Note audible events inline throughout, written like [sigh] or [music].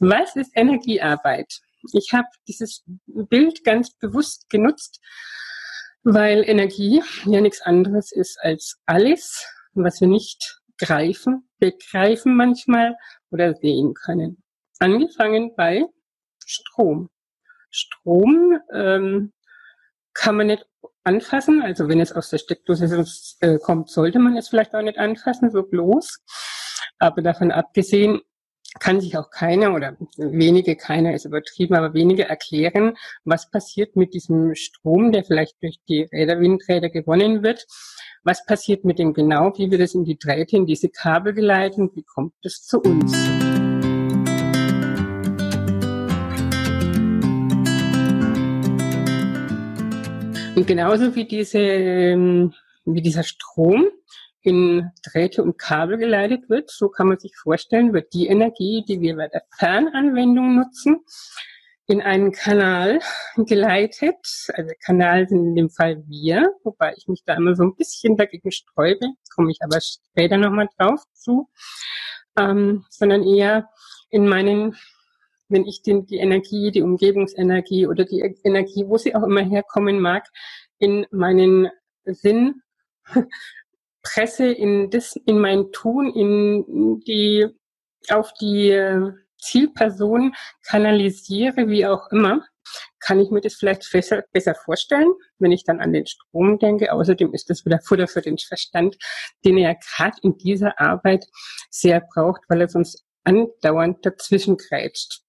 Was ist Energiearbeit? Ich habe dieses Bild ganz bewusst genutzt, weil Energie ja nichts anderes ist als alles, was wir nicht greifen, begreifen manchmal oder sehen können. Angefangen bei Strom. Strom ähm, kann man nicht anfassen. Also wenn es aus der Steckdose äh, kommt, sollte man es vielleicht auch nicht anfassen, so bloß. Aber davon abgesehen kann sich auch keiner oder wenige, keiner ist übertrieben, aber wenige erklären, was passiert mit diesem Strom, der vielleicht durch die Räder, Windräder gewonnen wird. Was passiert mit dem genau? Wie wird es in die Drähte, in diese Kabel geleitet? Wie kommt es zu uns? Und genauso wie diese, ähm, wie dieser Strom in Drähte und Kabel geleitet wird, so kann man sich vorstellen, wird die Energie, die wir bei der Fernanwendung nutzen, in einen Kanal geleitet. Also Kanal sind in dem Fall wir, wobei ich mich da immer so ein bisschen dagegen sträube, komme ich aber später nochmal drauf zu, ähm, sondern eher in meinen, wenn ich den, die Energie, die Umgebungsenergie oder die Energie, wo sie auch immer herkommen mag, in meinen Sinn presse in das, in mein Tun, in die, auf die Zielperson kanalisiere, wie auch immer, kann ich mir das vielleicht besser, besser vorstellen, wenn ich dann an den Strom denke. Außerdem ist das wieder [laughs] Futter für den Verstand, den er gerade in dieser Arbeit sehr braucht, weil er sonst andauernd dazwischen grätscht.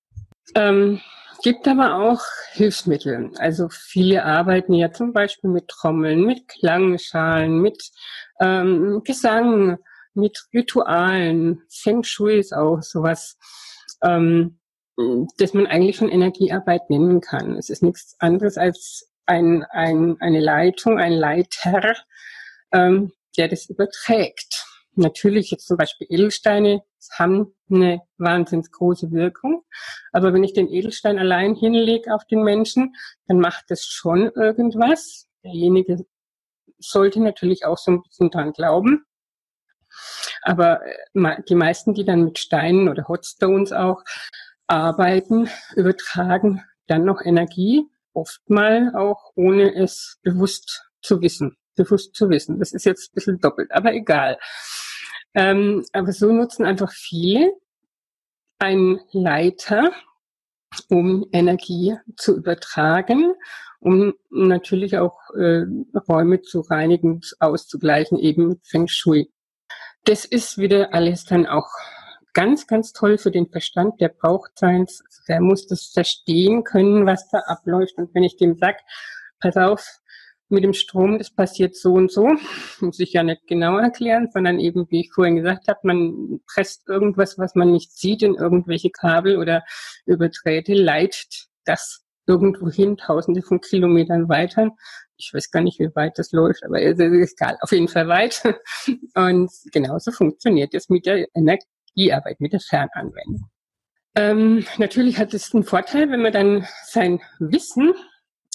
Ähm, gibt aber auch Hilfsmittel. Also viele arbeiten ja zum Beispiel mit Trommeln, mit Klangschalen, mit ähm, Gesang, mit Ritualen. Feng Shui ist auch sowas, ähm, das man eigentlich schon Energiearbeit nennen kann. Es ist nichts anderes als ein, ein, eine Leitung, ein Leiter, ähm, der das überträgt. Natürlich jetzt zum Beispiel Edelsteine haben eine wahnsinnig große Wirkung. Aber wenn ich den Edelstein allein hinlege auf den Menschen, dann macht das schon irgendwas. Derjenige sollte natürlich auch so ein bisschen dran glauben. Aber äh, die meisten, die dann mit Steinen oder Hotstones auch arbeiten, übertragen dann noch Energie, oftmal auch ohne es bewusst zu wissen. Bewusst zu wissen. Das ist jetzt ein bisschen doppelt, aber egal. Ähm, aber so nutzen einfach viele einen Leiter, um Energie zu übertragen, um natürlich auch äh, Räume zu reinigen, auszugleichen, eben mit Feng Shui. Das ist wieder alles dann auch ganz, ganz toll für den Verstand. Der braucht seins, der muss das verstehen können, was da abläuft. Und wenn ich dem sag, pass auf, mit dem Strom, das passiert so und so, muss ich ja nicht genau erklären, sondern eben, wie ich vorhin gesagt habe, man presst irgendwas, was man nicht sieht, in irgendwelche Kabel oder Überträte, leitet das irgendwo hin, tausende von Kilometern weiter. Ich weiß gar nicht, wie weit das läuft, aber es ist egal, auf jeden Fall weit. [laughs] Und genauso funktioniert es mit der Energiearbeit, mit der Fernanwendung. Ähm, natürlich hat es einen Vorteil, wenn man dann sein Wissen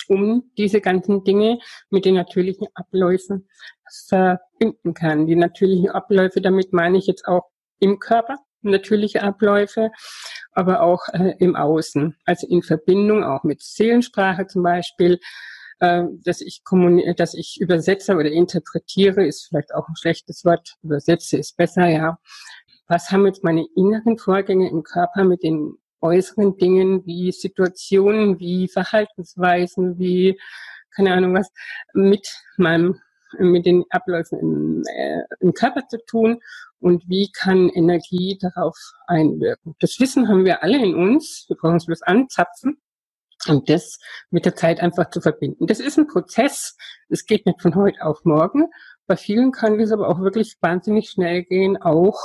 um diese ganzen Dinge mit den natürlichen Abläufen verbinden kann. Die natürlichen Abläufe, damit meine ich jetzt auch im Körper, natürliche Abläufe, aber auch äh, im Außen, also in Verbindung auch mit Seelensprache zum Beispiel, äh, dass ich dass ich übersetze oder interpretiere, ist vielleicht auch ein schlechtes Wort. Übersetze ist besser, ja. Was haben jetzt meine inneren Vorgänge im Körper mit den äußeren Dingen wie Situationen, wie Verhaltensweisen, wie keine Ahnung was mit meinem mit den Abläufen im, äh, im Körper zu tun und wie kann Energie darauf einwirken. Das Wissen haben wir alle in uns. Wir brauchen es bloß anzapfen und das mit der Zeit einfach zu verbinden. Das ist ein Prozess. Es geht nicht von heute auf morgen. Bei vielen kann das aber auch wirklich wahnsinnig schnell gehen, auch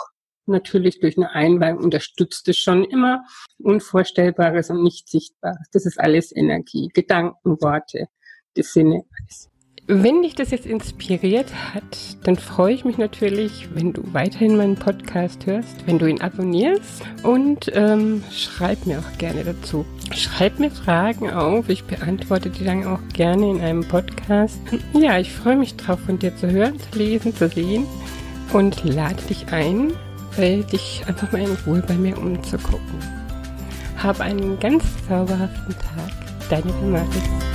natürlich durch eine Einweihung unterstützt es schon immer Unvorstellbares und nicht Sichtbares. Das ist alles Energie, Gedanken, Worte, die Sinne, alles. Wenn dich das jetzt inspiriert hat, dann freue ich mich natürlich, wenn du weiterhin meinen Podcast hörst, wenn du ihn abonnierst und ähm, schreib mir auch gerne dazu. Schreib mir Fragen auf, ich beantworte die dann auch gerne in einem Podcast. Ja, ich freue mich drauf, von dir zu hören, zu lesen, zu sehen und lade dich ein, dich einfach mal in Ruhe bei mir umzugucken. Hab einen ganz zauberhaften Tag. Deine Demaris.